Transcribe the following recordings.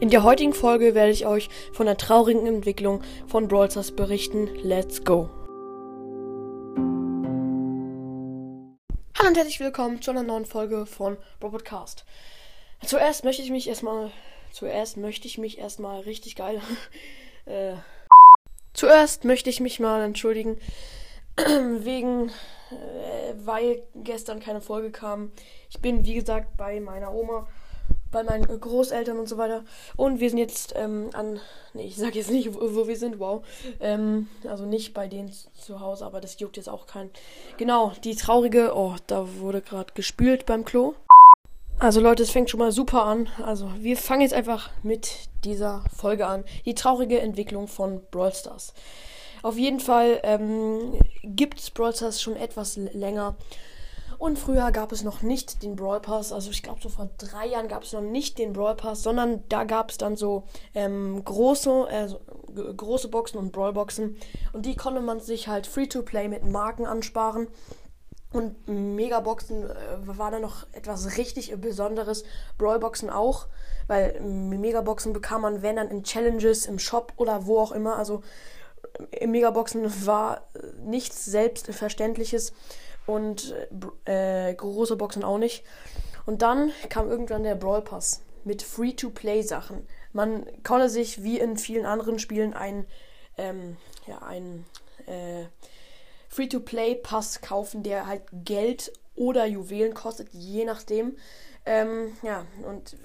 In der heutigen Folge werde ich euch von der traurigen Entwicklung von Brawl Stars berichten. Let's go! Hallo und herzlich willkommen zu einer neuen Folge von Brawl Podcast. Zuerst möchte ich mich erstmal, zuerst möchte ich mich erstmal richtig geil, äh, zuerst möchte ich mich mal entschuldigen wegen, äh, weil gestern keine Folge kam. Ich bin wie gesagt bei meiner Oma bei meinen Großeltern und so weiter. Und wir sind jetzt ähm, an, nee, ich sag jetzt nicht, wo, wo wir sind, wow. Ähm, also nicht bei denen zu Hause, aber das juckt jetzt auch keinen. Genau, die traurige, oh, da wurde gerade gespült beim Klo. Also Leute, es fängt schon mal super an. Also wir fangen jetzt einfach mit dieser Folge an. Die traurige Entwicklung von Brawl Stars. Auf jeden Fall ähm, gibt es Brawl Stars schon etwas länger. Und früher gab es noch nicht den Brawl Pass. Also ich glaube, so vor drei Jahren gab es noch nicht den Brawl Pass, sondern da gab es dann so ähm, große, äh, große Boxen und Brawl Boxen. Und die konnte man sich halt Free-to-Play mit Marken ansparen. Und Megaboxen äh, war dann noch etwas richtig Besonderes. Brawlboxen auch, weil Megaboxen bekam man, wenn dann in Challenges, im Shop oder wo auch immer. Also im Megaboxen war nichts Selbstverständliches und äh, große Boxen auch nicht. Und dann kam irgendwann der Brawl Pass mit Free-to-Play-Sachen. Man konnte sich wie in vielen anderen Spielen ein, ähm, ja, ein äh, Free-to-Play-Pass kaufen, der halt Geld oder Juwelen kostet, je nachdem. Ähm, ja, und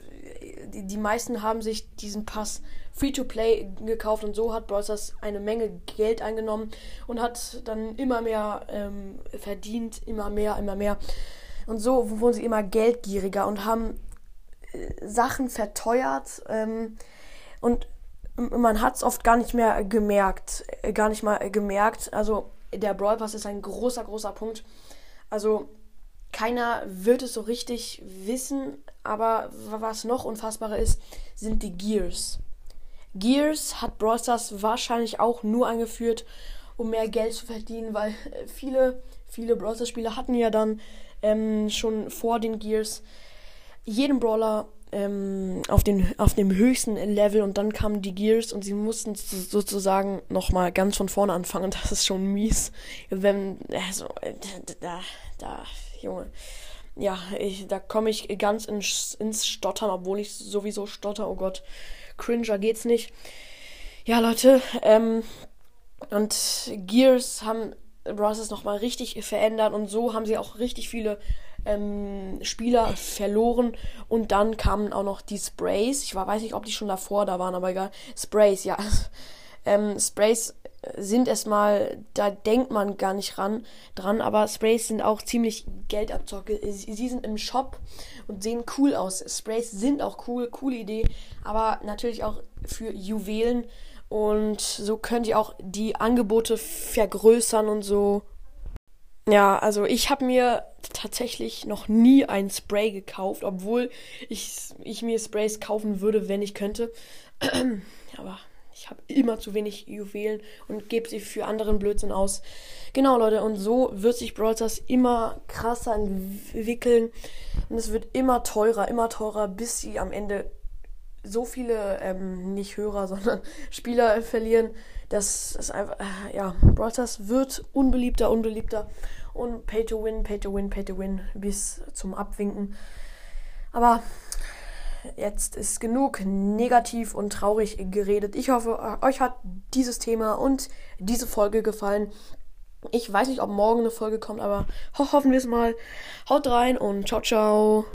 die, die meisten haben sich diesen Pass Free-to-Play gekauft und so hat Brawlstars eine Menge Geld eingenommen und hat dann immer mehr ähm, verdient, immer mehr, immer mehr. Und so wurden sie immer geldgieriger und haben äh, Sachen verteuert ähm, und man hat es oft gar nicht mehr gemerkt, äh, gar nicht mal gemerkt. Also der Brawl Pass ist ein großer, großer Punkt. Also keiner wird es so richtig wissen, aber was noch unfassbarer ist, sind die Gears. Gears hat Brawl Stars wahrscheinlich auch nur eingeführt, um mehr Geld zu verdienen, weil äh, viele, viele Brawl Stars Spieler hatten ja dann ähm, schon vor den Gears jeden Brawler ähm, auf, den, auf dem höchsten Level und dann kamen die Gears und sie mussten sozusagen nochmal ganz von vorne anfangen. Das ist schon mies. Wenn, also, da, da, Junge. Ja, ich, da komme ich ganz ins, ins Stottern, obwohl ich sowieso stotter. Oh Gott, cringer geht's nicht. Ja, Leute, ähm, und Gears haben Bros. nochmal richtig verändert und so haben sie auch richtig viele ähm, Spieler verloren und dann kamen auch noch die Sprays. Ich weiß nicht, ob die schon davor da waren, aber egal. Sprays, ja. Ähm, Sprays sind erstmal, da denkt man gar nicht ran, dran, aber Sprays sind auch ziemlich Geldabzocke. Sie, sind im Shop und sehen cool aus. Sprays sind auch cool, coole Idee, aber natürlich auch für Juwelen und so könnt ihr auch die Angebote vergrößern und so. Ja, also ich habe mir tatsächlich noch nie ein Spray gekauft, obwohl ich, ich mir Sprays kaufen würde, wenn ich könnte. Aber ich habe immer zu wenig Juwelen und gebe sie für anderen Blödsinn aus. Genau, Leute, und so wird sich Brawl Stars immer krasser entwickeln. Und es wird immer teurer, immer teurer, bis sie am Ende so viele, ähm, nicht Hörer, sondern Spieler verlieren, dass es einfach, äh, ja, Brawl Stars wird unbeliebter, unbeliebter und Pay to Win, Pay to Win, Pay to Win bis zum Abwinken. Aber jetzt ist genug negativ und traurig geredet. Ich hoffe, euch hat dieses Thema und diese Folge gefallen. Ich weiß nicht, ob morgen eine Folge kommt, aber ho hoffen wir es mal. Haut rein und ciao, ciao.